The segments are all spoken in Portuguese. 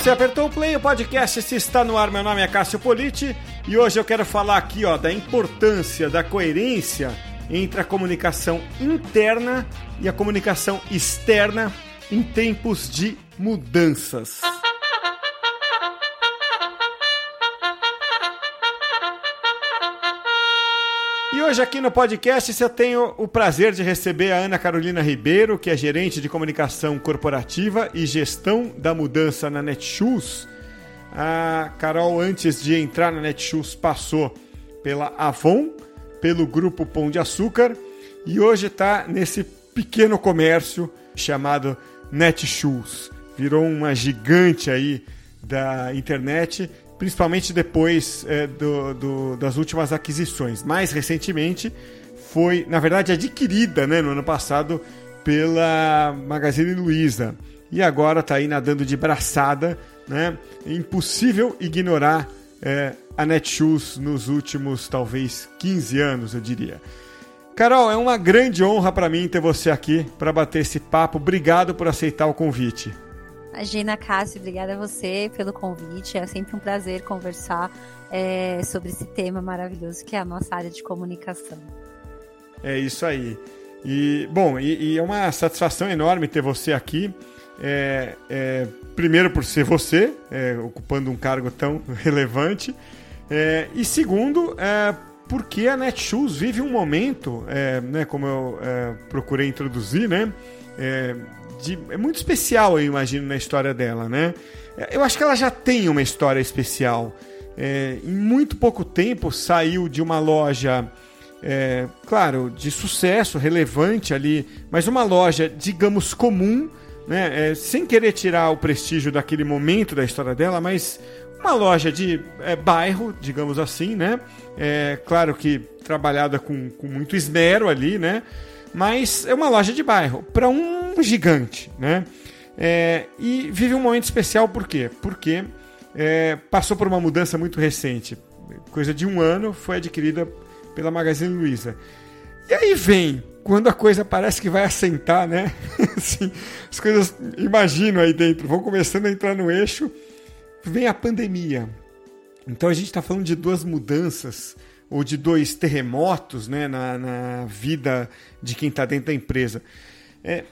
você apertou o play, o podcast se está no ar. Meu nome é Cássio Politi e hoje eu quero falar aqui ó, da importância da coerência entre a comunicação interna e a comunicação externa em tempos de mudanças. Hoje aqui no podcast eu tenho o prazer de receber a Ana Carolina Ribeiro, que é gerente de comunicação corporativa e gestão da mudança na Netshoes. A Carol, antes de entrar na Netshoes, passou pela Avon, pelo grupo Pão de Açúcar e hoje está nesse pequeno comércio chamado Netshoes. Virou uma gigante aí da internet principalmente depois é, do, do, das últimas aquisições. Mais recentemente, foi, na verdade, adquirida né, no ano passado pela Magazine Luiza. E agora está aí nadando de braçada. Né? É impossível ignorar é, a Netshoes nos últimos, talvez, 15 anos, eu diria. Carol, é uma grande honra para mim ter você aqui para bater esse papo. Obrigado por aceitar o convite. Imagina, Cássio, obrigada a você pelo convite. É sempre um prazer conversar é, sobre esse tema maravilhoso que é a nossa área de comunicação. É isso aí. E, bom, e, e é uma satisfação enorme ter você aqui. É, é, primeiro por ser você, é, ocupando um cargo tão relevante. É, e segundo, é, porque a Netshoes vive um momento, né, como eu procurei introduzir, né? De, é muito especial, eu imagino, na história dela, né? Eu acho que ela já tem uma história especial. É, em muito pouco tempo saiu de uma loja, é, claro, de sucesso, relevante ali, mas uma loja, digamos, comum, né? É, sem querer tirar o prestígio daquele momento da história dela, mas uma loja de é, bairro, digamos assim, né? É, claro que trabalhada com, com muito esmero ali, né? mas é uma loja de bairro para um gigante, né? É, e vive um momento especial por quê? Porque é, passou por uma mudança muito recente, coisa de um ano, foi adquirida pela Magazine Luiza. E aí vem quando a coisa parece que vai assentar, né? assim, as coisas, imagino aí dentro, vão começando a entrar no eixo, vem a pandemia. Então a gente está falando de duas mudanças ou de dois terremotos né, na, na vida de quem está dentro da empresa. É,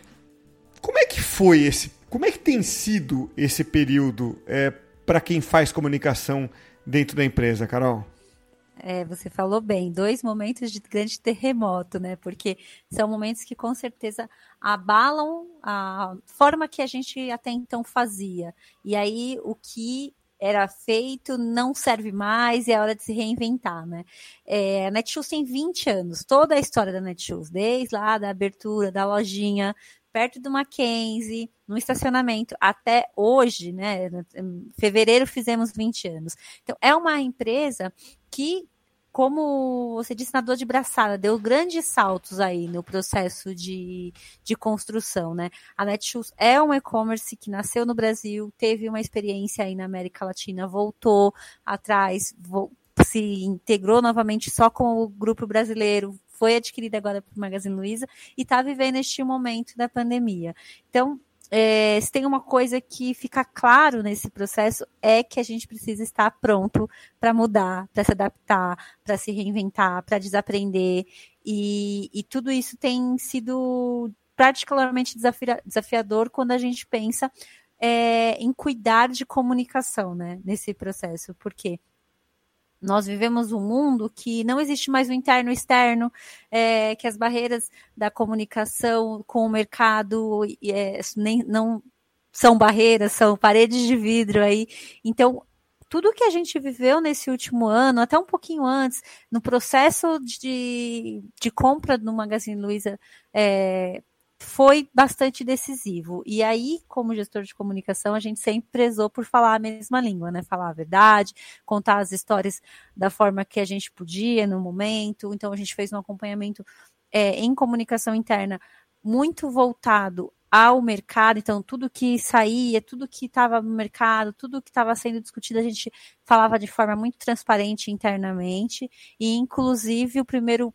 como é que foi esse? Como é que tem sido esse período é, para quem faz comunicação dentro da empresa, Carol? É, você falou bem, dois momentos de grande terremoto, né? Porque são momentos que com certeza abalam a forma que a gente até então fazia. E aí o que era feito, não serve mais e é hora de se reinventar, né? É, a Netshoes tem 20 anos, toda a história da Netshoes, desde lá da abertura da lojinha, perto do Mackenzie, no estacionamento, até hoje, né? Em fevereiro fizemos 20 anos. Então, é uma empresa que como você disse, na dor de braçada, deu grandes saltos aí no processo de, de construção, né? A Netshoes é um e-commerce que nasceu no Brasil, teve uma experiência aí na América Latina, voltou atrás, se integrou novamente só com o grupo brasileiro, foi adquirida agora por Magazine Luiza e está vivendo este momento da pandemia. Então, é, se tem uma coisa que fica claro nesse processo é que a gente precisa estar pronto para mudar, para se adaptar, para se reinventar, para desaprender. E, e, tudo isso tem sido particularmente desafiador quando a gente pensa é, em cuidar de comunicação né, nesse processo. Por quê? Nós vivemos um mundo que não existe mais o interno e o externo, é, que as barreiras da comunicação com o mercado é, nem, não são barreiras, são paredes de vidro aí. Então, tudo que a gente viveu nesse último ano, até um pouquinho antes, no processo de, de compra do Magazine Luiza é, foi bastante decisivo. E aí, como gestor de comunicação, a gente sempre prezou por falar a mesma língua, né? Falar a verdade, contar as histórias da forma que a gente podia no momento. Então, a gente fez um acompanhamento é, em comunicação interna muito voltado ao mercado, então tudo que saía, tudo que estava no mercado, tudo que estava sendo discutido, a gente falava de forma muito transparente internamente, e inclusive o primeiro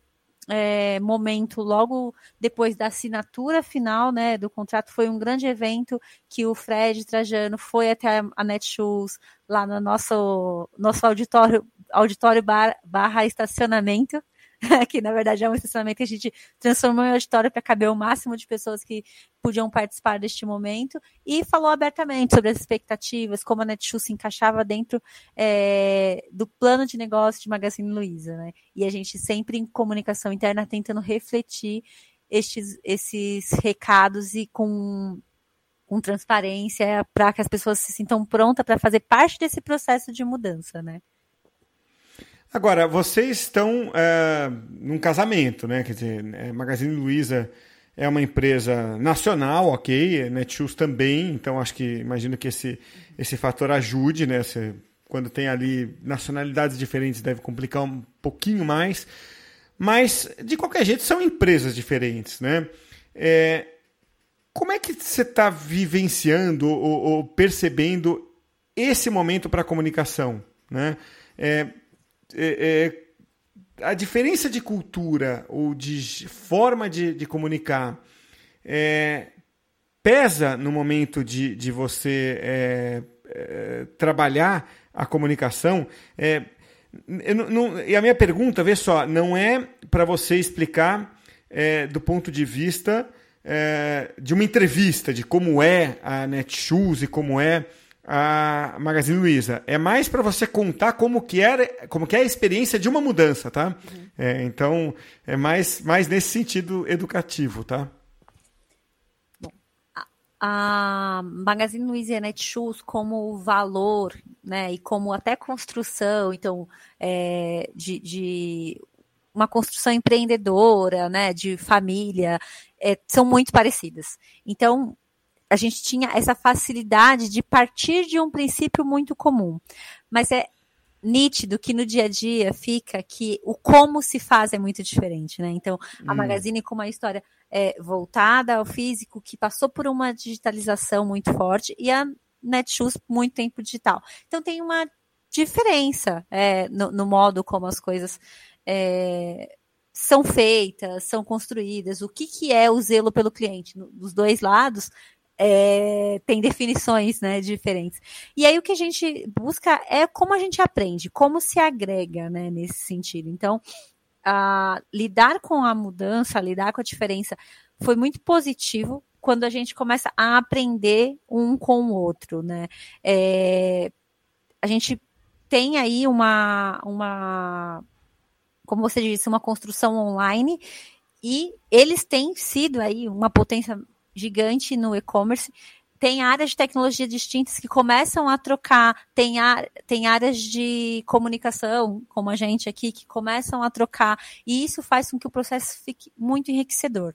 é, momento logo depois da assinatura final né, do contrato. Foi um grande evento que o Fred Trajano foi até a Netshoes, lá no nosso, nosso auditório, auditório bar, barra estacionamento, que na verdade é um estacionamento que a gente transformou em auditório para caber o máximo de pessoas que podiam participar deste momento, e falou abertamente sobre as expectativas, como a Netshoes se encaixava dentro é, do plano de negócio de Magazine Luiza, né? E a gente sempre em comunicação interna tentando refletir estes, esses recados e com com transparência para que as pessoas se sintam prontas para fazer parte desse processo de mudança, né? Agora, vocês estão é, num casamento, né? Quer dizer, é, Magazine Luiza é uma empresa nacional, ok, Netshoes também, então acho que imagino que esse, esse fator ajude, né? Você, quando tem ali nacionalidades diferentes deve complicar um pouquinho mais, mas de qualquer jeito são empresas diferentes, né? É, como é que você está vivenciando ou, ou, percebendo esse momento para a comunicação, né? É, é, é, a diferença de cultura ou de forma de, de comunicar é, pesa no momento de, de você é, é, trabalhar a comunicação. Não, não, e a minha pergunta, vê só, não é para você explicar do ponto de vista de uma entrevista, de como é a Netshoes e como é a Magazine Luiza. É mais para você contar como que, era, como que é a experiência de uma mudança, tá? Uhum. É, então, é mais, mais nesse sentido educativo, tá? Bom, a Magazine Luiza e a Netshoes como valor, né, e como até construção, então, é, de, de uma construção empreendedora, né, de família, é, são muito parecidas. Então, a gente tinha essa facilidade de partir de um princípio muito comum. Mas é nítido que no dia a dia fica que o como se faz é muito diferente, né? Então, a hum. Magazine com uma história é, voltada ao físico, que passou por uma digitalização muito forte, e a Netshoes muito tempo digital. Então, tem uma diferença é, no, no, modo como as coisas é, são feitas, são construídas, o que, que é o zelo pelo cliente. Dos dois lados, é, tem definições né, diferentes. E aí o que a gente busca é como a gente aprende, como se agrega né, nesse sentido. Então, a, lidar com a mudança, lidar com a diferença foi muito positivo quando a gente começa a aprender um com o outro. Né? É, a gente tem aí uma, uma, como você disse, uma construção online e eles têm sido aí uma potência gigante no e-commerce. Tem áreas de tecnologia distintas que começam a trocar, tem, a, tem áreas de comunicação, como a gente aqui, que começam a trocar, e isso faz com que o processo fique muito enriquecedor.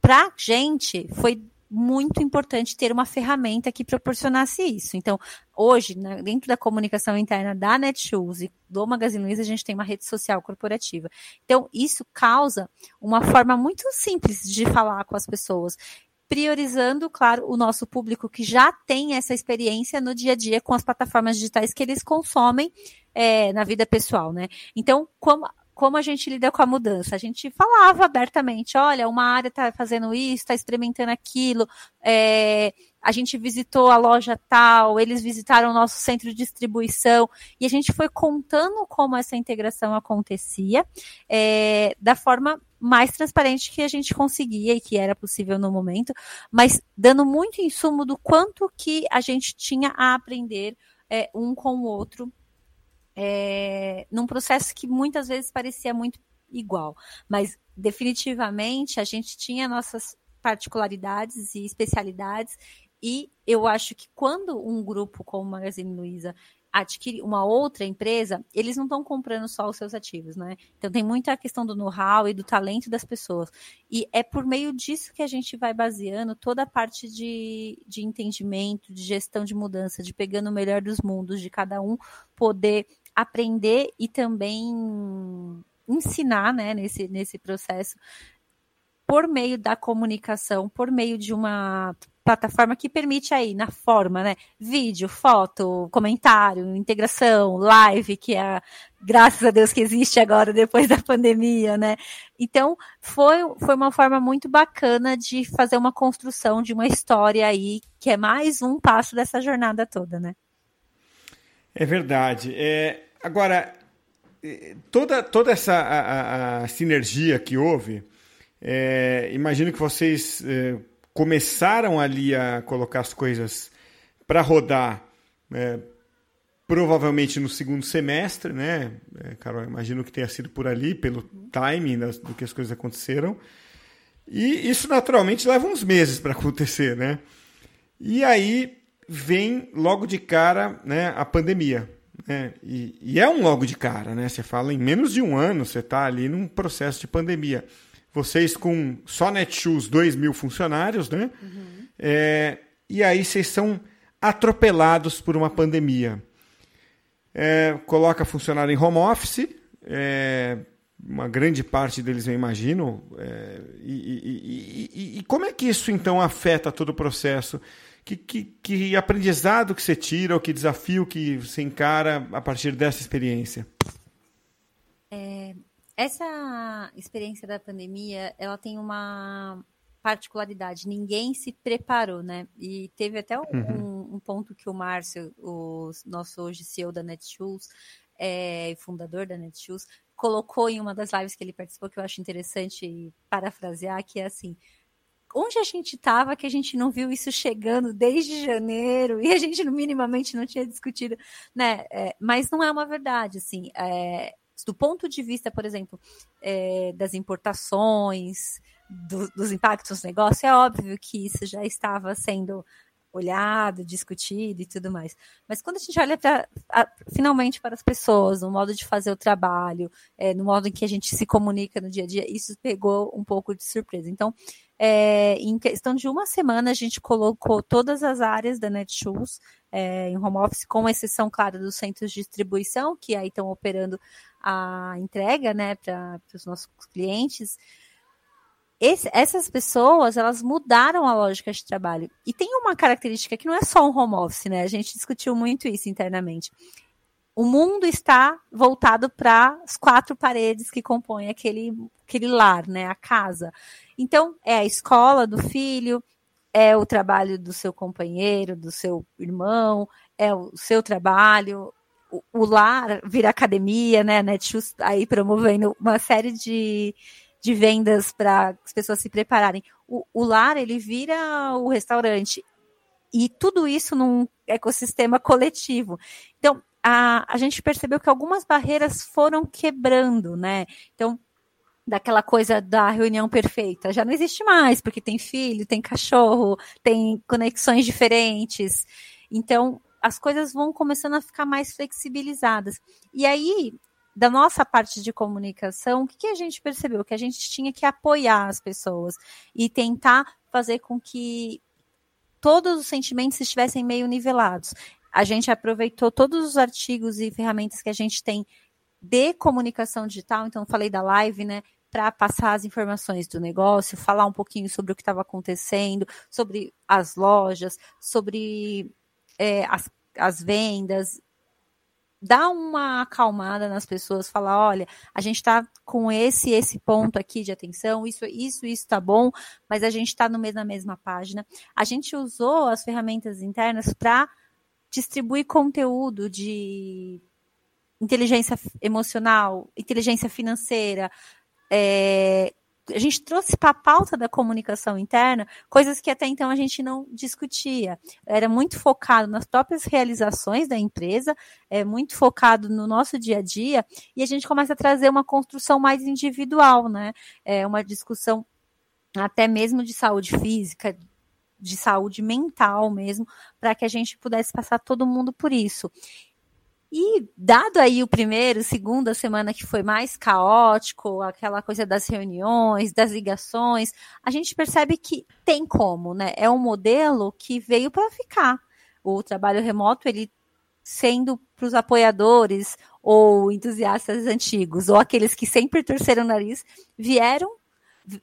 Para a gente, foi muito importante ter uma ferramenta que proporcionasse isso. Então, hoje, né, dentro da comunicação interna da Netshoes e do Magazine Luiza, a gente tem uma rede social corporativa. Então, isso causa uma forma muito simples de falar com as pessoas priorizando, claro, o nosso público que já tem essa experiência no dia a dia com as plataformas digitais que eles consomem é, na vida pessoal, né? Então, como como a gente lida com a mudança. A gente falava abertamente, olha, uma área está fazendo isso, está experimentando aquilo, é, a gente visitou a loja tal, eles visitaram o nosso centro de distribuição, e a gente foi contando como essa integração acontecia, é, da forma mais transparente que a gente conseguia e que era possível no momento, mas dando muito insumo do quanto que a gente tinha a aprender é, um com o outro é, num processo que muitas vezes parecia muito igual, mas definitivamente a gente tinha nossas particularidades e especialidades e eu acho que quando um grupo como o Magazine Luiza adquire uma outra empresa, eles não estão comprando só os seus ativos, né? Então tem muita questão do know-how e do talento das pessoas. E é por meio disso que a gente vai baseando toda a parte de, de entendimento, de gestão de mudança, de pegando o melhor dos mundos, de cada um poder aprender e também ensinar né, nesse, nesse processo por meio da comunicação, por meio de uma plataforma que permite aí, na forma, né? Vídeo, foto, comentário, integração, live, que é, graças a Deus que existe agora depois da pandemia, né? Então, foi, foi uma forma muito bacana de fazer uma construção de uma história aí, que é mais um passo dessa jornada toda, né? É verdade. É, agora, é, toda, toda essa a, a, a sinergia que houve, é, imagino que vocês é, começaram ali a colocar as coisas para rodar, é, provavelmente no segundo semestre, né? É, Carol, imagino que tenha sido por ali, pelo timing das, do que as coisas aconteceram. E isso naturalmente leva uns meses para acontecer, né? E aí vem logo de cara né, a pandemia. Né? E, e, é um logo de cara, né? Você fala em menos de um ano, você está ali num processo de pandemia. Vocês com só Netshoes, 2 mil funcionários, né? Uhum. É, e aí vocês são atropelados por uma pandemia. É, coloca funcionário em home office, é, uma grande parte deles eu imagino. É, e, e, e, como é que isso então afeta todo o processo? Que, que, que aprendizado que você tira, ou que desafio que você encara a partir dessa experiência? É, essa experiência da pandemia, ela tem uma particularidade. Ninguém se preparou, né? E teve até um, uhum. um ponto que o Márcio, o nosso hoje CEO da Netshoes, é, fundador da Netshoes, colocou em uma das lives que ele participou, que eu acho interessante parafrasear, que é assim, onde a gente estava que a gente não viu isso chegando desde janeiro e a gente minimamente não tinha discutido, né? É, mas não é uma verdade, assim. É, do ponto de vista, por exemplo, é, das importações, do, dos impactos no negócio, é óbvio que isso já estava sendo olhado, discutido e tudo mais. Mas quando a gente olha pra, a, finalmente para as pessoas, no modo de fazer o trabalho, é, no modo em que a gente se comunica no dia a dia, isso pegou um pouco de surpresa. Então, é, em questão de uma semana, a gente colocou todas as áreas da Netshoes é, em home office, com exceção, claro, dos centros de distribuição, que aí estão operando a entrega né, para os nossos clientes. Esse, essas pessoas, elas mudaram a lógica de trabalho. E tem uma característica que não é só um home office, né? A gente discutiu muito isso internamente. O mundo está voltado para as quatro paredes que compõem aquele, aquele lar, né? A casa. Então, é a escola do filho, é o trabalho do seu companheiro, do seu irmão, é o seu trabalho, o, o lar vira academia, né? Netshoes aí promovendo uma série de, de vendas para as pessoas se prepararem. O, o lar, ele vira o restaurante. E tudo isso num ecossistema coletivo. Então, a, a gente percebeu que algumas barreiras foram quebrando, né? Então, daquela coisa da reunião perfeita já não existe mais, porque tem filho, tem cachorro, tem conexões diferentes. Então, as coisas vão começando a ficar mais flexibilizadas. E aí, da nossa parte de comunicação, o que, que a gente percebeu? Que a gente tinha que apoiar as pessoas e tentar fazer com que todos os sentimentos estivessem meio nivelados. A gente aproveitou todos os artigos e ferramentas que a gente tem de comunicação digital, então falei da live, né? Para passar as informações do negócio, falar um pouquinho sobre o que estava acontecendo, sobre as lojas, sobre é, as, as vendas, dá uma acalmada nas pessoas, falar, olha, a gente está com esse esse ponto aqui de atenção, isso isso isso está bom, mas a gente está na mesma página. A gente usou as ferramentas internas para distribuir conteúdo de inteligência emocional, inteligência financeira, é, a gente trouxe para a pauta da comunicação interna coisas que até então a gente não discutia. Era muito focado nas próprias realizações da empresa, é muito focado no nosso dia a dia, e a gente começa a trazer uma construção mais individual, né? É uma discussão até mesmo de saúde física, de saúde mental mesmo, para que a gente pudesse passar todo mundo por isso. E dado aí o primeiro, segunda semana que foi mais caótico, aquela coisa das reuniões, das ligações, a gente percebe que tem como, né? É um modelo que veio para ficar. O trabalho remoto, ele sendo para os apoiadores ou entusiastas antigos, ou aqueles que sempre torceram o nariz, vieram,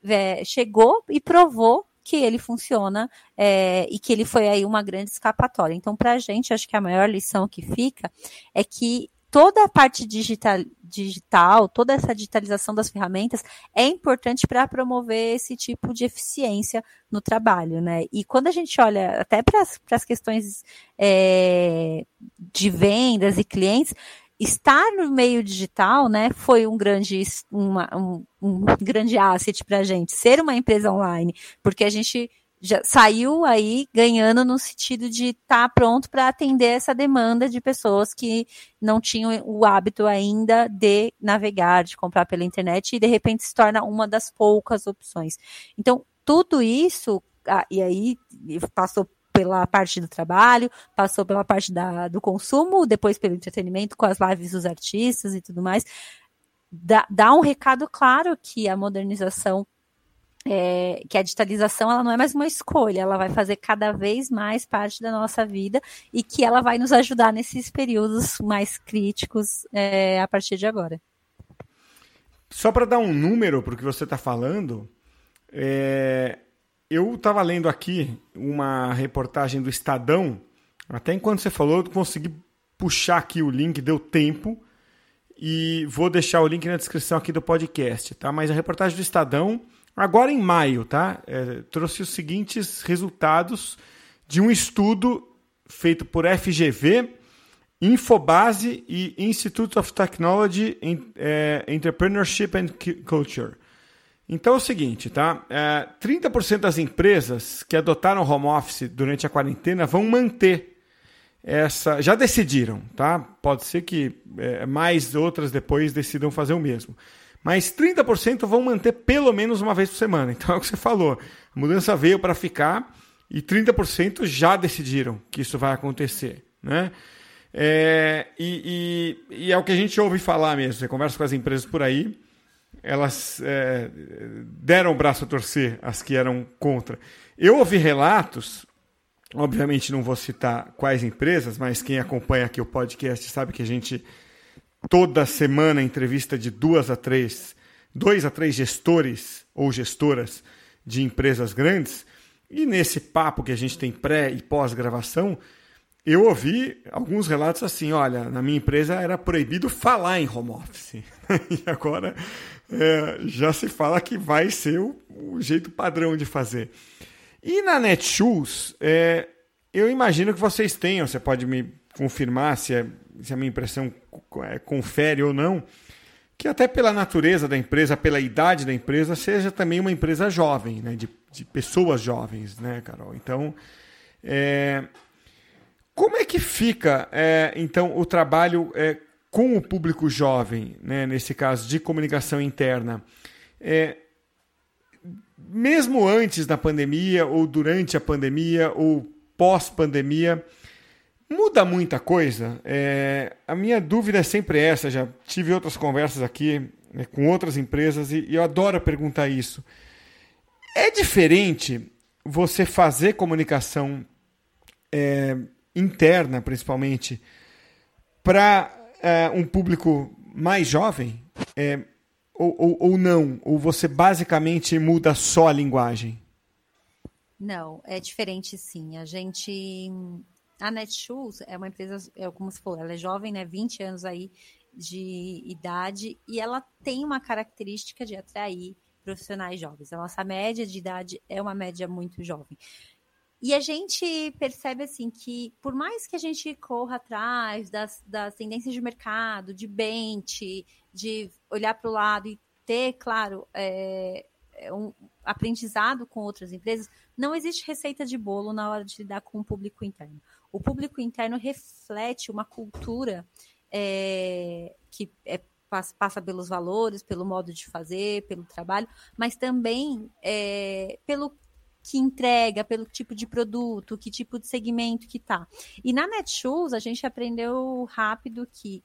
é, chegou e provou que ele funciona é, e que ele foi aí uma grande escapatória. Então, para a gente, acho que a maior lição que fica é que toda a parte digital, digital, toda essa digitalização das ferramentas é importante para promover esse tipo de eficiência no trabalho, né? E quando a gente olha até para as questões é, de vendas e clientes, estar no meio digital, né, foi um grande, uma, um, um grande asset para a gente, ser uma empresa online, porque a gente já saiu aí ganhando no sentido de estar tá pronto para atender essa demanda de pessoas que não tinham o hábito ainda de navegar, de comprar pela internet e de repente se torna uma das poucas opções. Então, tudo isso, ah, e aí passou pela parte do trabalho, passou pela parte da, do consumo, depois pelo entretenimento, com as lives dos artistas e tudo mais. Dá, dá um recado claro que a modernização é, que a digitalização ela não é mais uma escolha, ela vai fazer cada vez mais parte da nossa vida e que ela vai nos ajudar nesses períodos mais críticos é, a partir de agora. Só para dar um número para o que você está falando, é, eu estava lendo aqui uma reportagem do Estadão, até enquanto você falou, eu consegui puxar aqui o link, deu tempo, e vou deixar o link na descrição aqui do podcast, tá? Mas a reportagem do Estadão Agora em maio, tá? É, trouxe os seguintes resultados de um estudo feito por FGV, Infobase e Institute of Technology é, Entrepreneurship and Culture. Então é o seguinte, tá? É, 30% das empresas que adotaram home office durante a quarentena vão manter essa. Já decidiram, tá? Pode ser que é, mais outras depois decidam fazer o mesmo mas 30% vão manter pelo menos uma vez por semana. Então é o que você falou. A mudança veio para ficar e 30% já decidiram que isso vai acontecer. Né? É, e, e, e, é o que a gente ouve falar mesmo. Você conversa com as empresas por aí, elas é, deram o braço a torcer, as que eram contra. Eu ouvi relatos, obviamente não vou citar quais empresas, mas quem acompanha aqui o podcast sabe que a gente toda semana entrevista de duas a três, dois a três gestores ou gestoras de empresas grandes. E nesse papo que a gente tem pré e pós-gravação, eu ouvi alguns relatos assim: olha, na minha empresa era proibido falar em home office. e agora é, já se fala que vai ser o, o, jeito padrão de fazer. E na Netshoes, é, eu imagino que vocês tenham, você pode me confirmar se, é, se a minha impressão é, confere ou não, que até pela natureza da empresa, pela idade da empresa, seja também uma empresa jovem, né? de, de pessoas jovens, né, Carol? Então, é, como é que fica, é, então, o trabalho é, com o público jovem, né, nesse caso de comunicação interna? É, mesmo antes da pandemia, ou durante a pandemia, ou pós-pandemia, Muda muita coisa. É, a minha dúvida é sempre essa. Já tive outras conversas aqui né, com outras empresas e, e eu adoro perguntar isso. É diferente você fazer comunicação é, interna, principalmente, para é, um público mais jovem? É, ou, ou, ou não? Ou você basicamente muda só a linguagem? Não, é diferente sim. A gente a Netshoes é uma empresa, é como se for, ela é jovem, né? 20 anos aí de idade e ela tem uma característica de atrair profissionais jovens. A nossa média de idade é uma média muito jovem. E a gente percebe assim que, por mais que a gente corra atrás das, das tendências de mercado, de bench, de olhar para o lado e ter, claro, é, é, um aprendizado com outras empresas, não existe receita de bolo na hora de lidar com o público interno. O público interno reflete uma cultura é, que é, passa pelos valores, pelo modo de fazer, pelo trabalho, mas também é, pelo que entrega, pelo tipo de produto, que tipo de segmento que tá. E na Netshoes a gente aprendeu rápido que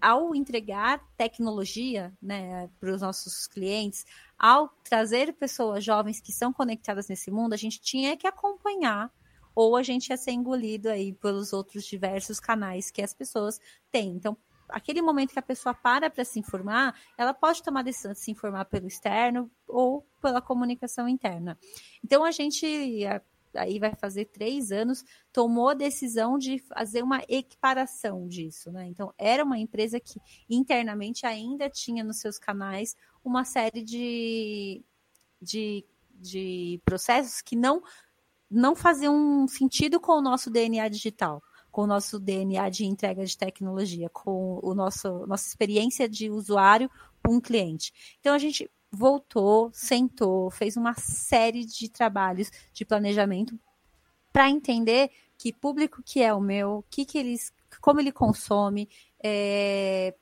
ao entregar tecnologia né, para os nossos clientes, ao trazer pessoas jovens que são conectadas nesse mundo, a gente tinha que acompanhar ou a gente ia ser engolido aí pelos outros diversos canais que as pessoas têm. Então, aquele momento que a pessoa para para se informar, ela pode tomar a decisão de se informar pelo externo ou pela comunicação interna. Então a gente aí vai fazer três anos, tomou a decisão de fazer uma equiparação disso, né? Então, era uma empresa que internamente ainda tinha nos seus canais uma série de, de, de processos que não, não faziam sentido com o nosso DNA digital com o nosso DNA de entrega de tecnologia, com o nosso nossa experiência de usuário com um cliente. Então a gente voltou, sentou, fez uma série de trabalhos de planejamento para entender que público que é o meu, que que eles, como ele consome, é,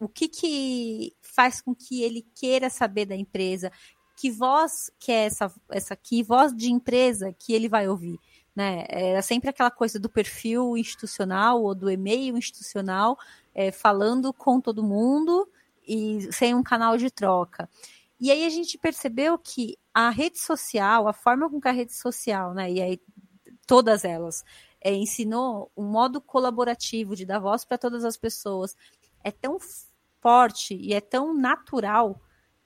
o que que faz com que ele queira saber da empresa, que voz que é essa, essa que voz de empresa que ele vai ouvir né? Era sempre aquela coisa do perfil institucional ou do e-mail institucional, é, falando com todo mundo e sem um canal de troca. E aí a gente percebeu que a rede social, a forma com que a rede social, né, e aí todas elas, é, ensinou um modo colaborativo de dar voz para todas as pessoas, é tão forte e é tão natural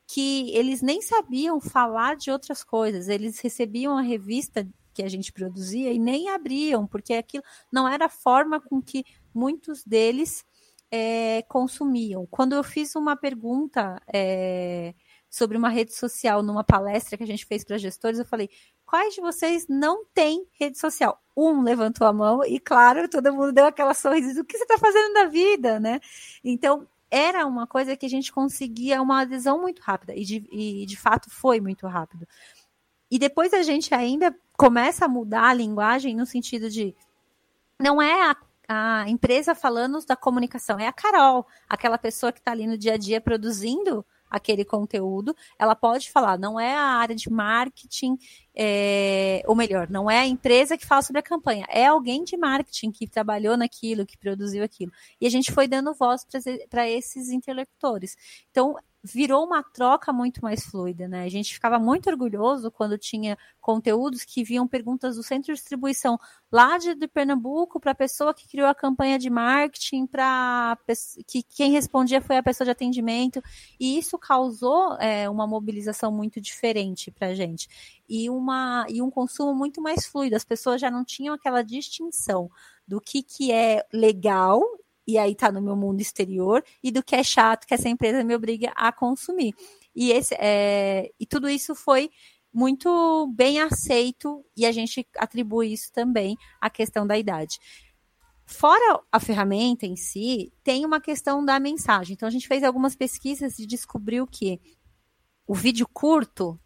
que eles nem sabiam falar de outras coisas. Eles recebiam a revista que a gente produzia e nem abriam, porque aquilo não era a forma com que muitos deles é, consumiam. Quando eu fiz uma pergunta é, sobre uma rede social numa palestra que a gente fez para gestores, eu falei: quais de vocês não têm rede social? Um levantou a mão e, claro, todo mundo deu aquela sorriso: o que você está fazendo da vida, né? Então, era uma coisa que a gente conseguia uma adesão muito rápida, e de, e de fato foi muito rápido. E depois a gente ainda começa a mudar a linguagem no sentido de não é a, a empresa falando da comunicação, é a Carol, aquela pessoa que está ali no dia a dia produzindo aquele conteúdo, ela pode falar, não é a área de marketing, é, ou melhor, não é a empresa que fala sobre a campanha, é alguém de marketing que trabalhou naquilo, que produziu aquilo. E a gente foi dando voz para esses interlocutores. Então, virou uma troca muito mais fluida, né? A gente ficava muito orgulhoso quando tinha conteúdos que viam perguntas do centro de distribuição lá de, de Pernambuco para a pessoa que criou a campanha de marketing, para que quem respondia foi a pessoa de atendimento, e isso causou é, uma mobilização muito diferente para a gente e uma e um consumo muito mais fluido. As pessoas já não tinham aquela distinção do que, que é legal e aí tá no meu mundo exterior, e do que é chato que essa empresa me obriga a consumir. E, esse, é, e tudo isso foi muito bem aceito e a gente atribui isso também à questão da idade. Fora a ferramenta em si, tem uma questão da mensagem. Então a gente fez algumas pesquisas e descobriu que o vídeo curto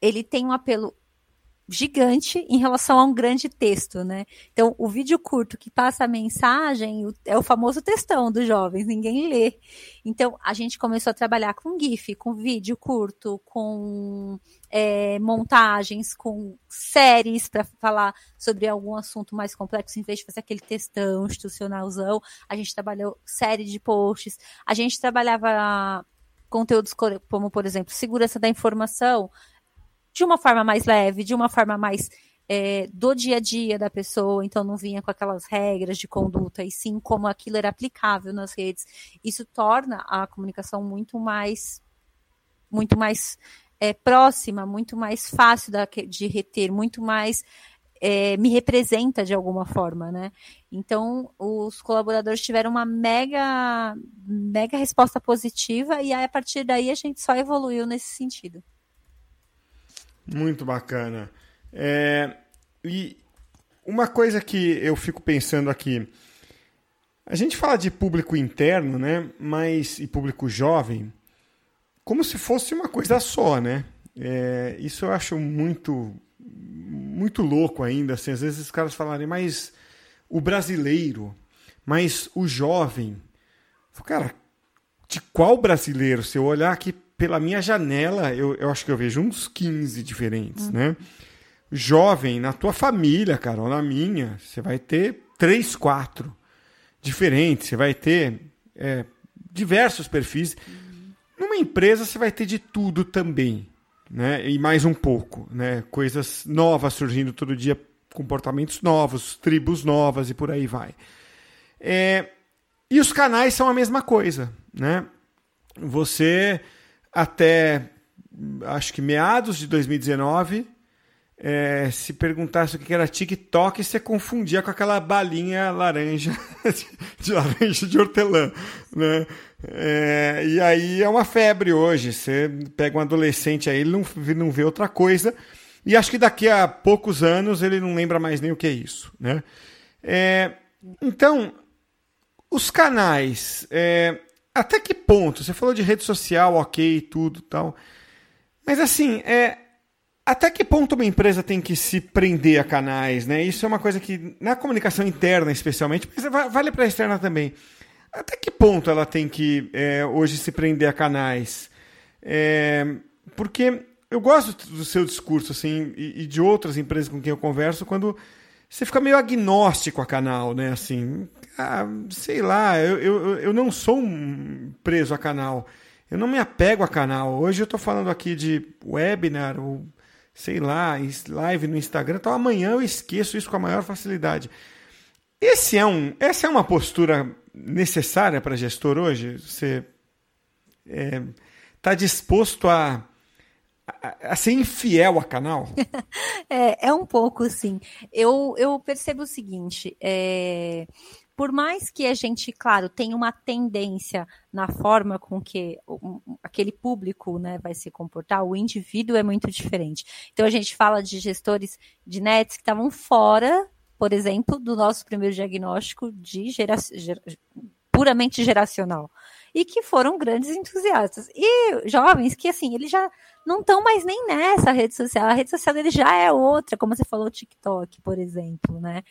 ele tem um apelo gigante em relação a um grande texto, né? Então, o vídeo curto que passa a mensagem é o famoso textão dos jovens, ninguém lê. Então, a gente começou a trabalhar com GIF, com vídeo curto, com é, montagens, com séries para falar sobre algum assunto mais complexo, em vez de fazer aquele textão institucionalzão. A gente trabalhou série de posts, a gente trabalhava conteúdos como, por exemplo, segurança da informação, de uma forma mais leve, de uma forma mais é, do dia a dia da pessoa, então não vinha com aquelas regras de conduta, e sim como aquilo era aplicável nas redes. Isso torna a comunicação muito mais, muito mais é, próxima, muito mais fácil da, de reter, muito mais é, me representa de alguma forma, né? Então, os colaboradores tiveram uma mega, mega resposta positiva e aí, a partir daí a gente só evoluiu nesse sentido. Muito bacana. É, e uma coisa que eu fico pensando aqui, a gente fala de público interno, né? Mas e público jovem, como se fosse uma coisa só, né? É, isso eu acho muito muito louco ainda. Assim, às vezes os caras falarem, mas o brasileiro, mas o jovem, cara, de qual brasileiro? Se eu olhar aqui pela minha janela, eu, eu acho que eu vejo uns 15 diferentes, né? Jovem, na tua família, cara, ou na minha, você vai ter três, quatro diferentes, você vai ter é, diversos perfis. Numa empresa, você vai ter de tudo também, né? E mais um pouco, né? Coisas novas surgindo todo dia, comportamentos novos, tribos novas e por aí vai. É, e os canais são a mesma coisa, né? Você até acho que meados de 2019 é, se perguntasse o que era TikTok, você confundia com aquela balinha laranja de laranja de hortelã, né? É, e aí é uma febre hoje. Você pega um adolescente aí, ele não, não vê outra coisa. E acho que daqui a poucos anos ele não lembra mais nem o que é isso, né? É, então, os canais, é, até que ponto? Você falou de rede social, ok, tudo tal. Mas assim, é, até que ponto uma empresa tem que se prender a canais, né? Isso é uma coisa que, na comunicação interna especialmente, mas vale para a externa também. Até que ponto ela tem que é, hoje se prender a canais? É, porque eu gosto do seu discurso, assim, e, e, de outras empresas com quem eu converso, quando você fica meio agnóstico a canal, né? Assim, ah, sei lá, eu, eu, eu não sou um preso a canal. Eu não me apego a canal. Hoje eu estou falando aqui de webinar ou sei lá, live no Instagram, então amanhã eu esqueço isso com a maior facilidade. Esse é um, essa é uma postura necessária para gestor hoje? Você está é, tá disposto a, a, a, ser infiel a canal? é, é um pouco, sim. Eu, eu percebo o seguinte: é, por mais que a gente, claro, tenha uma tendência na forma com que aquele público né, vai se comportar, o indivíduo é muito diferente. Então a gente fala de gestores de nets que estavam fora, por exemplo, do nosso primeiro diagnóstico de gera, ger, puramente geracional. E que foram grandes entusiastas. E jovens que, assim, eles já não estão mais nem nessa rede social. A rede social deles já é outra, como você falou, o TikTok, por exemplo, né?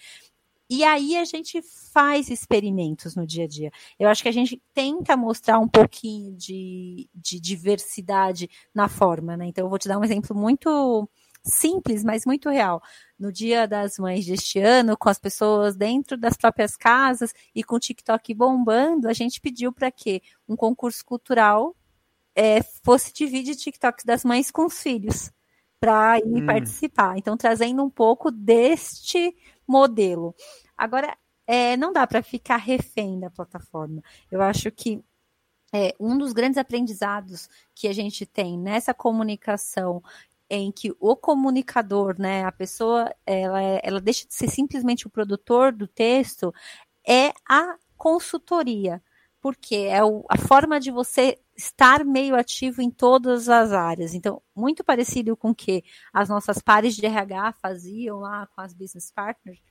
E aí a gente faz experimentos no dia a dia. Eu acho que a gente tenta mostrar um pouquinho de, de diversidade na forma, né? Então eu vou te dar um exemplo muito simples, mas muito real. No Dia das Mães deste ano, com as pessoas dentro das próprias casas e com o TikTok bombando, a gente pediu para que um concurso cultural é, fosse dividir TikToks das mães com os filhos para ir hum. participar. Então, trazendo um pouco deste modelo. Agora, é, não dá para ficar refém da plataforma. Eu acho que é, um dos grandes aprendizados que a gente tem nessa comunicação em que o comunicador, né, a pessoa, ela, ela deixa de ser simplesmente o produtor do texto, é a consultoria, porque é o, a forma de você estar meio ativo em todas as áreas. Então, muito parecido com o que as nossas pares de RH faziam lá com as business partners,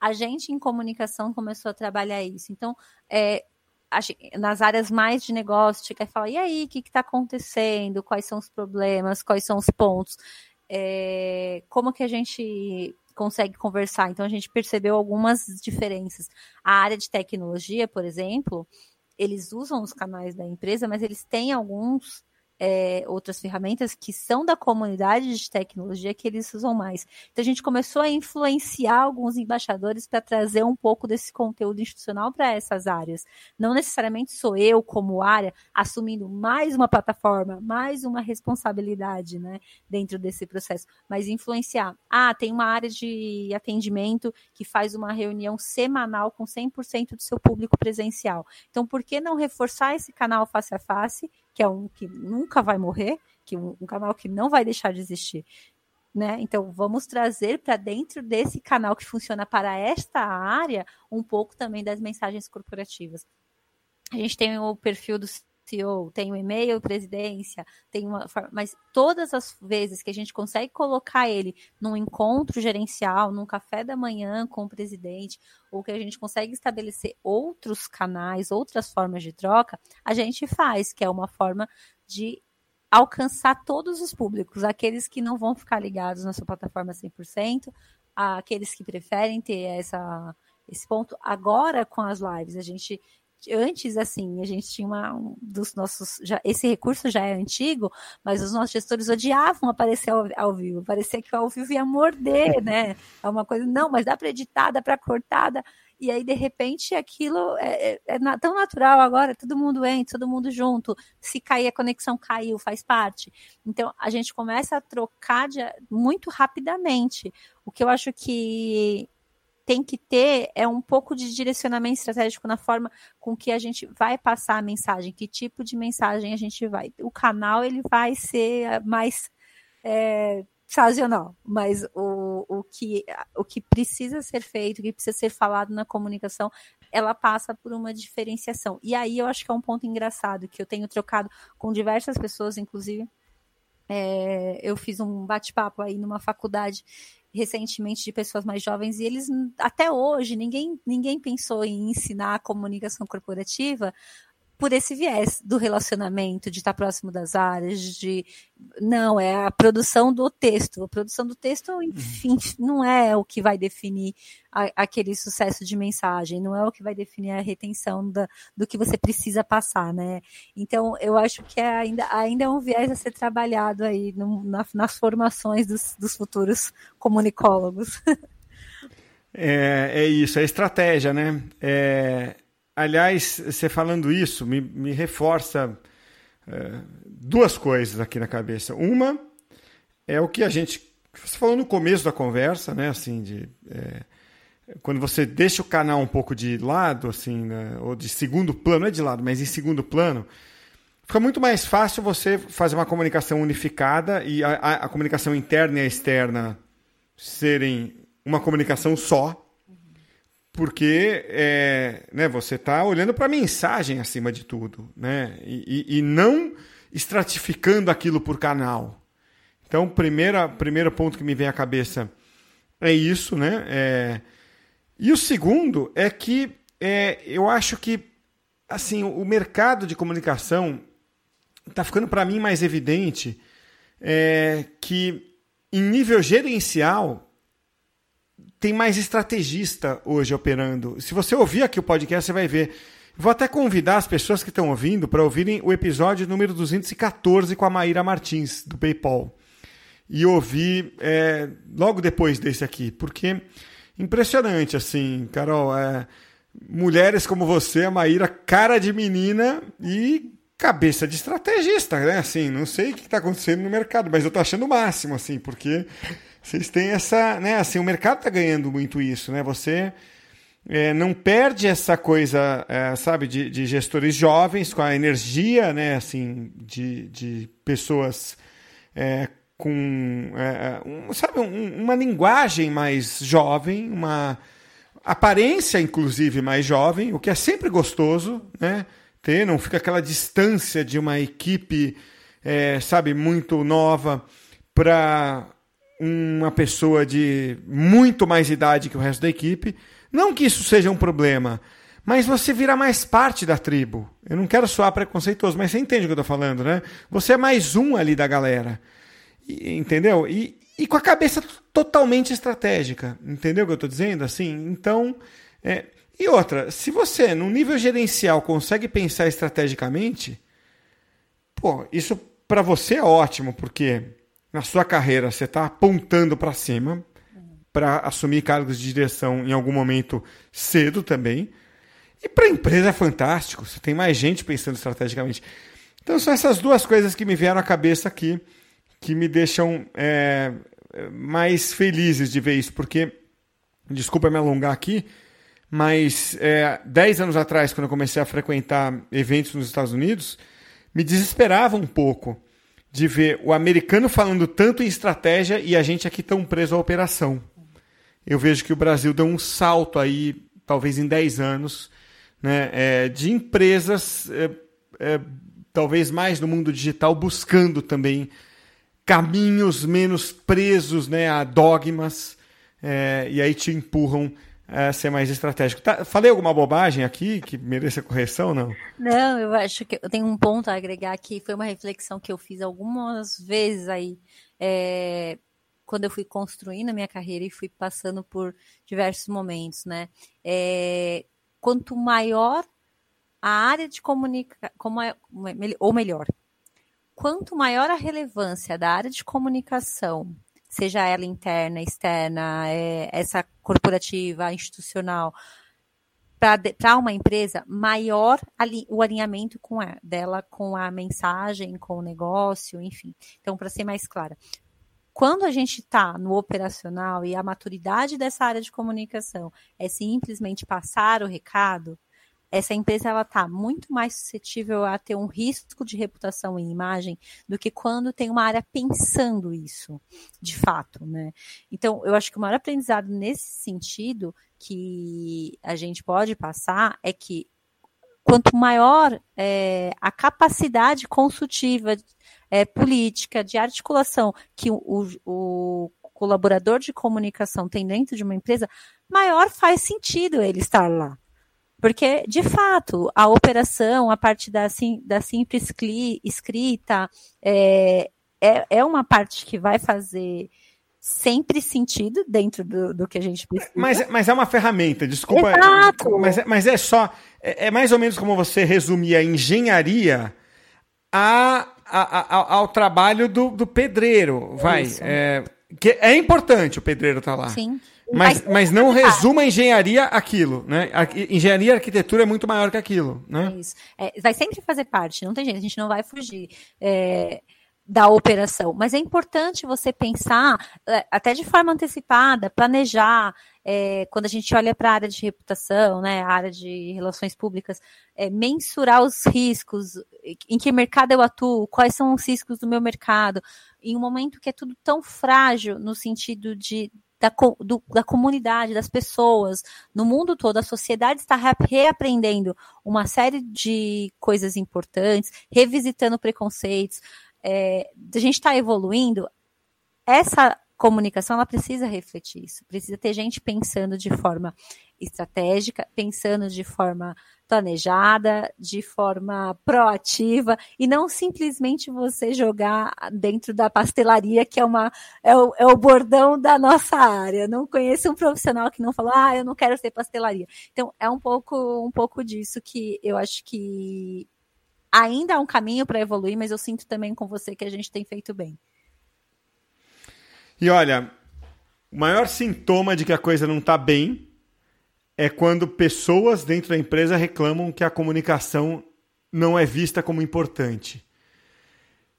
a gente em comunicação começou a trabalhar isso. Então, é, nas áreas mais de negócio, chega e fala, e aí, o que está acontecendo? Quais são os problemas? Quais são os pontos? É, como que a gente consegue conversar? Então, a gente percebeu algumas diferenças. A área de tecnologia, por exemplo, eles usam os canais da empresa, mas eles têm alguns é, outras ferramentas que são da comunidade de tecnologia que eles usam mais. Então a gente começou a influenciar alguns embaixadores para trazer um pouco desse conteúdo institucional para essas áreas. Não necessariamente sou eu, como área, assumindo mais uma plataforma, mais uma responsabilidade né, dentro desse processo, mas influenciar. Ah, tem uma área de atendimento que faz uma reunião semanal com 100% do seu público presencial. Então, por que não reforçar esse canal face a face? Que é um que nunca vai morrer, que um, um canal que não vai deixar de existir. Né? Então, vamos trazer para dentro desse canal que funciona para esta área um pouco também das mensagens corporativas. A gente tem o perfil do CEO, tem o e-mail presidência, tem uma mas todas as vezes que a gente consegue colocar ele num encontro gerencial, num café da manhã com o presidente, ou que a gente consegue estabelecer outros canais, outras formas de troca, a gente faz, que é uma forma de alcançar todos os públicos, aqueles que não vão ficar ligados na sua plataforma 100%, aqueles que preferem ter essa esse ponto. Agora com as lives, a gente antes, assim, a gente tinha uma, um dos nossos. Já, esse recurso já é antigo, mas os nossos gestores odiavam aparecer ao, ao vivo. Parecia que o ao vivo ia morder, né? É uma coisa, não, mas dá para editar, dá para cortar, dá... e aí, de repente, aquilo é, é, é, tão natural agora, todo mundo entra, todo mundo junto. Se cair a conexão, caiu, faz parte. Então, a gente começa a trocar de, muito rapidamente. O que eu acho que tem que ter é um pouco de direcionamento estratégico na forma com que a gente vai passar a mensagem, que tipo de mensagem a gente vai. O canal ele vai ser mais é, sazonal, mas o, o, que, o que precisa ser feito, o que precisa ser falado na comunicação, ela passa por uma diferenciação. E aí eu acho que é um ponto engraçado que eu tenho trocado com diversas pessoas, inclusive. É, eu fiz um bate-papo aí numa faculdade recentemente de pessoas mais jovens e eles até hoje ninguém ninguém pensou em ensinar a comunicação corporativa por esse viés do relacionamento, de estar próximo das áreas, de não, é a produção do texto. A produção do texto, enfim, não é o que vai definir a, aquele sucesso de mensagem, não é o que vai definir a retenção da, do que você precisa passar, né? Então, eu acho que é ainda, ainda é um viés a ser trabalhado aí no, na, nas formações dos, dos futuros comunicólogos. É, é isso, é estratégia, né? É, Aliás, você falando isso me, me reforça é, duas coisas aqui na cabeça. Uma é o que a gente. Você falou no começo da conversa, né? Assim, de. É, quando você deixa o canal um pouco de lado, assim, né, ou de segundo plano, não é de lado, mas em segundo plano, fica muito mais fácil você fazer uma comunicação unificada e a, a, a comunicação interna e a externa serem uma comunicação só, porque é, né, você está olhando para a mensagem acima de tudo, né? E, e, e, não estratificando aquilo por canal. Então, primeira, primeiro ponto que me vem à cabeça é isso, né? É, e o segundo é que é, eu acho que assim o mercado de comunicação está ficando para mim mais evidente é, que em nível gerencial tem mais estrategista hoje operando. Se você ouvir aqui o podcast, você vai ver. Vou até convidar as pessoas que estão ouvindo para ouvirem o episódio número 214 com a Maíra Martins, do PayPal. E ouvir é, logo depois desse aqui, porque impressionante, assim, Carol. É, mulheres como você, a Maíra, cara de menina e cabeça de estrategista, né? Assim, não sei o que está acontecendo no mercado, mas eu estou achando o máximo, assim, porque vocês têm essa, né? Assim, o mercado está ganhando muito isso, né? Você é, não perde essa coisa, é, sabe, de, de, gestores jovens com a energia, né? Assim, de, de pessoas é, com, é, um, sabe, um, uma linguagem mais jovem, uma aparência, inclusive, mais jovem, o que é sempre gostoso, né? Ter, não fica aquela distância de uma equipe, é, sabe, muito nova para uma pessoa de muito mais idade que o resto da equipe. Não que isso seja um problema, mas você vira mais parte da tribo. Eu não quero soar preconceituoso, mas você entende o que eu estou falando, né? Você é mais um ali da galera. E, entendeu? E, e com a cabeça totalmente estratégica. Entendeu o que eu estou dizendo? Assim, então. É... E outra, se você, no nível gerencial, consegue pensar estrategicamente, pô, isso para você é ótimo, porque na sua carreira você está apontando para cima para assumir cargos de direção em algum momento cedo também. E para a empresa é fantástico, você tem mais gente pensando estrategicamente. Então são essas duas coisas que me vieram à cabeça aqui, que me deixam é, mais felizes de ver isso, porque, desculpa me alongar aqui, mas é, dez anos atrás, quando eu comecei a frequentar eventos nos Estados Unidos, me desesperava um pouco de ver o americano falando tanto em estratégia e a gente aqui tão preso à operação. Eu vejo que o Brasil deu um salto aí, talvez em 10 anos, né, é, de empresas, é, é, talvez mais no mundo digital, buscando também caminhos menos presos né, a dogmas, é, e aí te empurram é, ser mais estratégico. Tá, falei alguma bobagem aqui que mereça correção, não? Não, eu acho que eu tenho um ponto a agregar aqui. Foi uma reflexão que eu fiz algumas vezes aí, é, quando eu fui construindo a minha carreira e fui passando por diversos momentos, né? É, quanto maior a área de comunicação, é, ou melhor, quanto maior a relevância da área de comunicação seja ela interna, externa, é, essa corporativa, institucional, para uma empresa, maior ali, o alinhamento com a, dela com a mensagem, com o negócio, enfim. Então, para ser mais clara, quando a gente está no operacional e a maturidade dessa área de comunicação é simplesmente passar o recado, essa empresa ela está muito mais suscetível a ter um risco de reputação em imagem do que quando tem uma área pensando isso, de fato, né? Então, eu acho que o maior aprendizado nesse sentido que a gente pode passar é que quanto maior é, a capacidade consultiva é, política, de articulação que o, o, colaborador de comunicação tem dentro de uma empresa, maior faz sentido ele estar lá. Porque, de fato, a operação, a parte da, da simples escrita, é, é, é uma parte que vai fazer sempre sentido dentro do, do que a gente precisa. Mas, mas é uma ferramenta, desculpa. Exato. Mas, é, mas é só. É, é mais ou menos como você resumir a engenharia a, a, a ao trabalho do, do pedreiro. Vai. É, que é importante o pedreiro estar tá lá. Sim. Mas, mas não resuma a engenharia aquilo, né? A, engenharia e arquitetura é muito maior que aquilo, né? É isso. É, vai sempre fazer parte, não tem jeito, a gente não vai fugir. É, da operação, mas é importante você pensar é, até de forma antecipada, planejar, é, quando a gente olha para a área de reputação, né, a área de relações públicas, é, mensurar os riscos, em que mercado eu atuo, quais são os riscos do meu mercado, em um momento que é tudo tão frágil no sentido de da, do, da comunidade, das pessoas, no mundo todo, a sociedade está reaprendendo uma série de coisas importantes, revisitando preconceitos, é, a gente está evoluindo, essa comunicação ela precisa refletir isso, precisa ter gente pensando de forma estratégica, pensando de forma planejada, de forma proativa e não simplesmente você jogar dentro da pastelaria que é uma é o, é o bordão da nossa área. Não conheço um profissional que não fala, ah, eu não quero ser pastelaria. Então é um pouco um pouco disso que eu acho que ainda há um caminho para evoluir, mas eu sinto também com você que a gente tem feito bem. E olha, o maior sintoma de que a coisa não está bem é quando pessoas dentro da empresa reclamam que a comunicação não é vista como importante.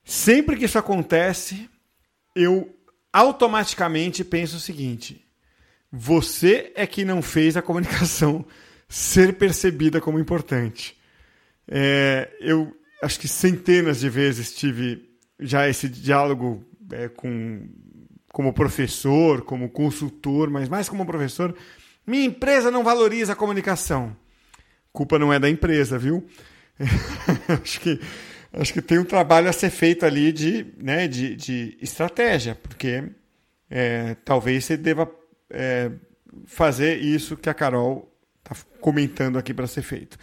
Sempre que isso acontece, eu automaticamente penso o seguinte: você é que não fez a comunicação ser percebida como importante. É, eu acho que centenas de vezes tive já esse diálogo é, com como professor, como consultor, mas mais como professor. Minha empresa não valoriza a comunicação. Culpa não é da empresa, viu? acho que acho que tem um trabalho a ser feito ali de, né, de, de estratégia, porque é, talvez você deva é, fazer isso que a Carol está comentando aqui para ser feito.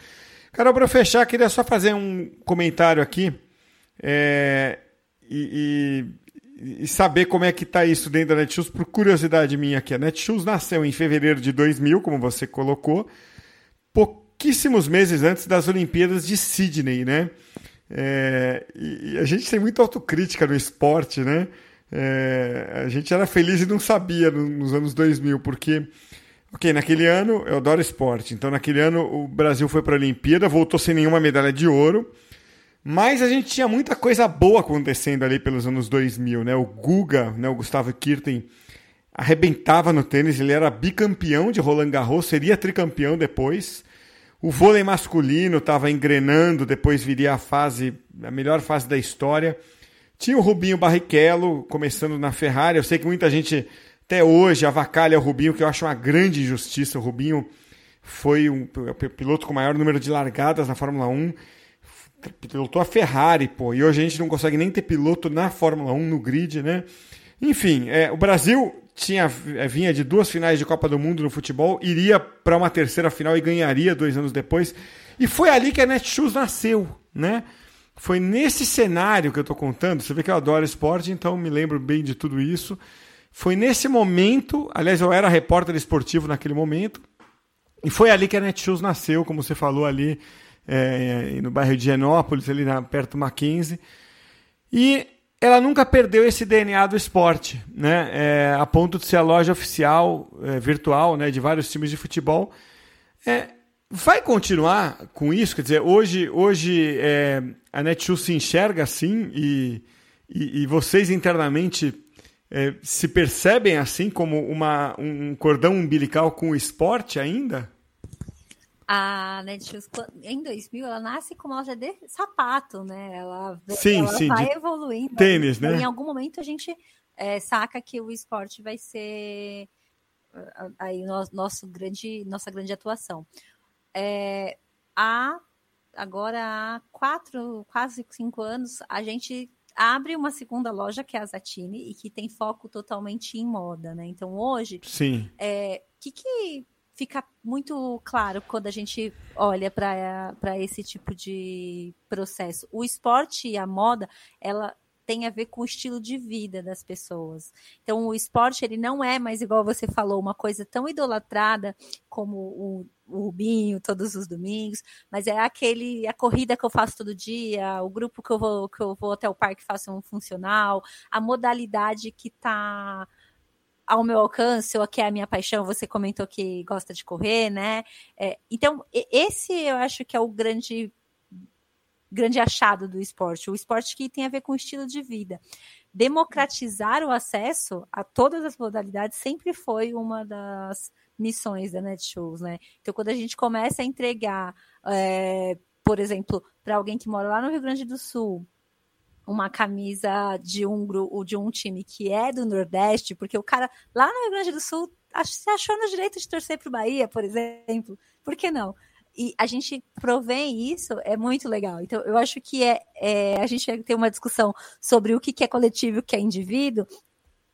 Carol, para fechar, queria só fazer um comentário aqui é, e, e, e, saber como é que está isso dentro da Netshoes, por curiosidade minha aqui. A Netshoes nasceu em fevereiro de 2000, como você colocou, pouquíssimos meses antes das Olimpíadas de Sydney, né? É, e, a gente tem muita autocrítica no esporte, né? É, a gente era feliz e não sabia nos anos 2000, porque Ok, naquele ano eu adoro esporte, então naquele ano o Brasil foi para a Olimpíada, voltou sem nenhuma medalha de ouro, mas a gente tinha muita coisa boa acontecendo ali pelos anos 2000, né? O Guga, né, o Gustavo Kirten, arrebentava no tênis, ele era bicampeão de Roland Garros, seria tricampeão depois. O vôlei masculino estava engrenando, depois viria a fase, a melhor fase da história. Tinha o Rubinho Barrichello começando na Ferrari. Eu sei que muita gente até hoje avacalha o Rubinho, que eu acho uma grande injustiça. O Rubinho foi um piloto com o maior número de largadas na Fórmula 1. Pilotou a Ferrari, pô. E hoje a gente não consegue nem ter piloto na Fórmula 1 no grid, né? Enfim, é, o Brasil tinha é, vinha de duas finais de Copa do Mundo no futebol, iria para uma terceira final e ganharia dois anos depois. E foi ali que a Netshoes nasceu, né? Foi nesse cenário que eu estou contando. Você vê que eu adoro esporte, então me lembro bem de tudo isso. Foi nesse momento, aliás, eu era repórter esportivo naquele momento, e foi ali que a Netshoes nasceu, como você falou ali, é, no bairro de Genópolis, ali na, perto do Mackenzie. E ela nunca perdeu esse DNA do esporte, né? É, a ponto de ser a loja oficial é, virtual né, de vários times de futebol. É, vai continuar com isso? Quer dizer, hoje, hoje é, a Netshoes se enxerga assim e, e, e vocês internamente é, se percebem assim como uma, um cordão umbilical com o esporte ainda? A Netshoes, em 2000, ela nasce com uma loja de sapato, né? Ela, sim, ela sim, vai evoluindo. Tênis, né? Em algum momento a gente é, saca que o esporte vai ser aí nosso, nosso grande, nossa grande atuação. É, há, agora há quatro, quase cinco anos, a gente abre uma segunda loja que é a Zatini e que tem foco totalmente em moda, né? Então hoje, sim, é, que que fica muito claro quando a gente olha para esse tipo de processo. O esporte e a moda, ela tem a ver com o estilo de vida das pessoas. Então, o esporte, ele não é mais, igual você falou, uma coisa tão idolatrada como o, o Rubinho todos os domingos, mas é aquele, a corrida que eu faço todo dia, o grupo que eu vou, que eu vou até o parque faço um funcional, a modalidade que está ao meu alcance, ou que é a minha paixão, você comentou que gosta de correr, né? É, então, esse eu acho que é o grande grande achado do esporte, o esporte que tem a ver com estilo de vida. Democratizar o acesso a todas as modalidades sempre foi uma das missões da Netshoes, né? Então, quando a gente começa a entregar, é, por exemplo, para alguém que mora lá no Rio Grande do Sul, uma camisa de um grupo, de um time que é do Nordeste, porque o cara lá no Rio Grande do Sul se achou no direito de torcer para o Bahia, por exemplo. Por que não? E a gente provém isso, é muito legal. Então, eu acho que é, é a gente tem uma discussão sobre o que é coletivo e o que é indivíduo,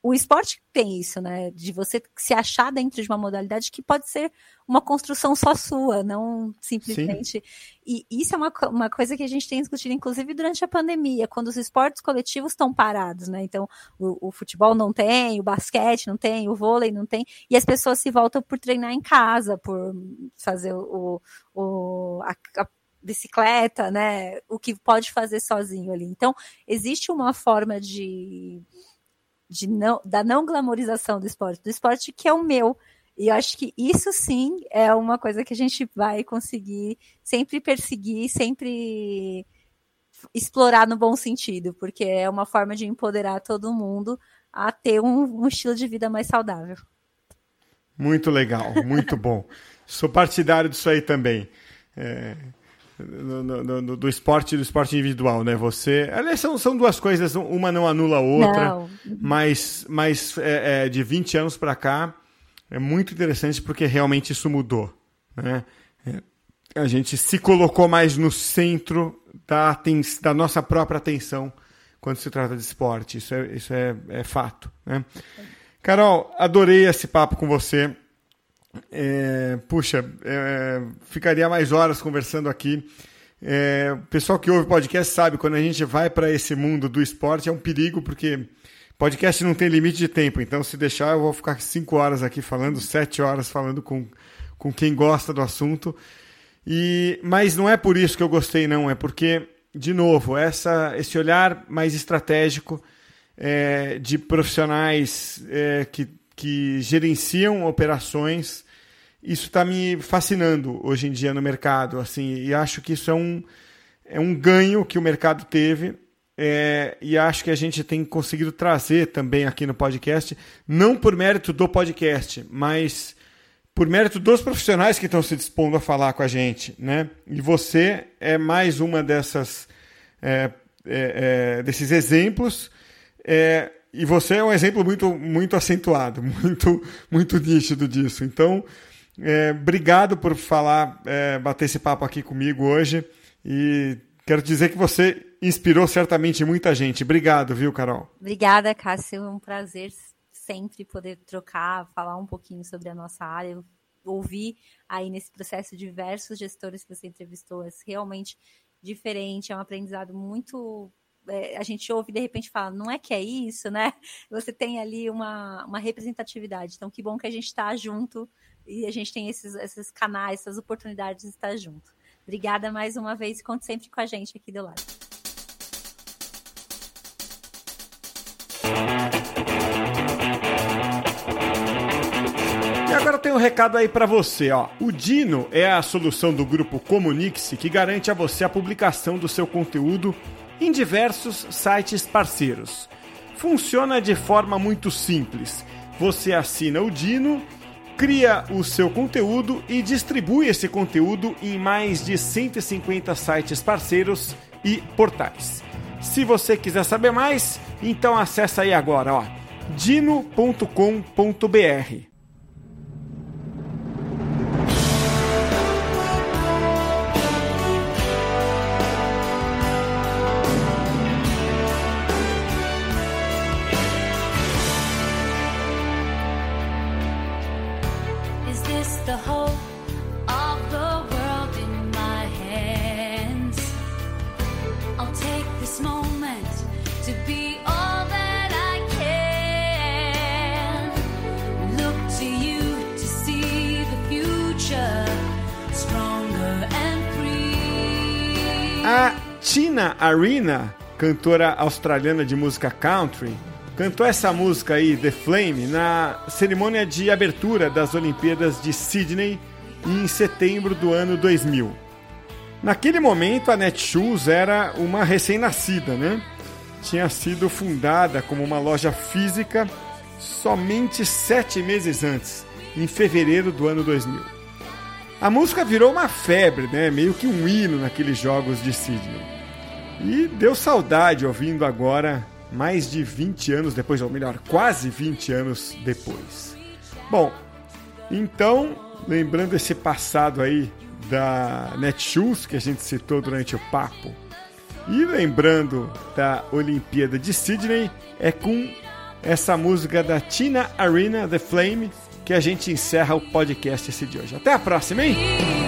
o esporte tem isso, né? De você se achar dentro de uma modalidade que pode ser uma construção só sua, não simplesmente. Sim. E isso é uma, uma coisa que a gente tem discutido, inclusive, durante a pandemia, quando os esportes coletivos estão parados, né? Então, o, o, futebol não tem, o basquete não tem, o vôlei não tem, e as pessoas se voltam por treinar em casa, por fazer o, o a, a bicicleta, né? O que pode fazer sozinho ali. Então, existe uma forma de de não, da não glamorização do esporte, do esporte que é o meu. E eu acho que isso sim é uma coisa que a gente vai conseguir sempre perseguir, sempre explorar no bom sentido, porque é uma forma de empoderar todo mundo a ter um, um estilo de vida mais saudável. Muito legal, muito bom. Sou partidário disso aí também. É, no, no, no, do esporte do esporte individual, né? Você. Aliás, são, são duas coisas, uma não anula a outra, não. mas, mas é, é, de 20 anos para cá é muito interessante porque realmente isso mudou. Né? É, a gente se colocou mais no centro da, da nossa própria atenção quando se trata de esporte. Isso é, isso é, é fato. Né? Carol, adorei esse papo com você. É, puxa, é, ficaria mais horas conversando aqui. É, o pessoal que ouve podcast sabe, quando a gente vai para esse mundo do esporte é um perigo, porque podcast não tem limite de tempo. Então, se deixar, eu vou ficar cinco horas aqui falando, sete horas falando com, com quem gosta do assunto. E, mas não é por isso que eu gostei, não. É porque, de novo, essa, esse olhar mais estratégico é, de profissionais é, que que gerenciam operações. Isso está me fascinando hoje em dia no mercado, assim, e acho que isso é um, é um ganho que o mercado teve é, e acho que a gente tem conseguido trazer também aqui no podcast, não por mérito do podcast, mas por mérito dos profissionais que estão se dispondo a falar com a gente, né? E você é mais uma dessas é, é, é desses exemplos. É, e você é um exemplo muito, muito acentuado, muito, muito nítido disso. Então, é, obrigado por falar, é, bater esse papo aqui comigo hoje. E quero dizer que você inspirou certamente muita gente. Obrigado, viu, Carol? Obrigada, Cássio. É um prazer sempre poder trocar, falar um pouquinho sobre a nossa área. Ouvir aí nesse processo diversos gestores que você entrevistou. É realmente diferente, é um aprendizado muito é, a gente ouve de repente fala, não é que é isso, né? Você tem ali uma, uma representatividade. Então, que bom que a gente está junto e a gente tem esses, esses canais, essas oportunidades de estar junto. Obrigada mais uma vez e conte sempre com a gente aqui do lado. Agora eu tenho um recado aí para você, ó. O Dino é a solução do grupo Comunique-se que garante a você a publicação do seu conteúdo em diversos sites parceiros. Funciona de forma muito simples. Você assina o Dino, cria o seu conteúdo e distribui esse conteúdo em mais de 150 sites parceiros e portais. Se você quiser saber mais, então acessa aí agora, ó, dino.com.br. Arena, cantora australiana de música country, cantou essa música aí, The Flame, na cerimônia de abertura das Olimpíadas de Sydney em setembro do ano 2000. Naquele momento, a Netshoes era uma recém-nascida, né? Tinha sido fundada como uma loja física somente sete meses antes, em fevereiro do ano 2000. A música virou uma febre, né? Meio que um hino naqueles jogos de Sydney. E deu saudade ouvindo agora, mais de 20 anos depois, ou melhor, quase 20 anos depois. Bom, então, lembrando esse passado aí da Netshoes que a gente citou durante o papo, e lembrando da Olimpíada de Sydney, é com essa música da Tina Arena, The Flame, que a gente encerra o podcast esse de hoje. Até a próxima, hein?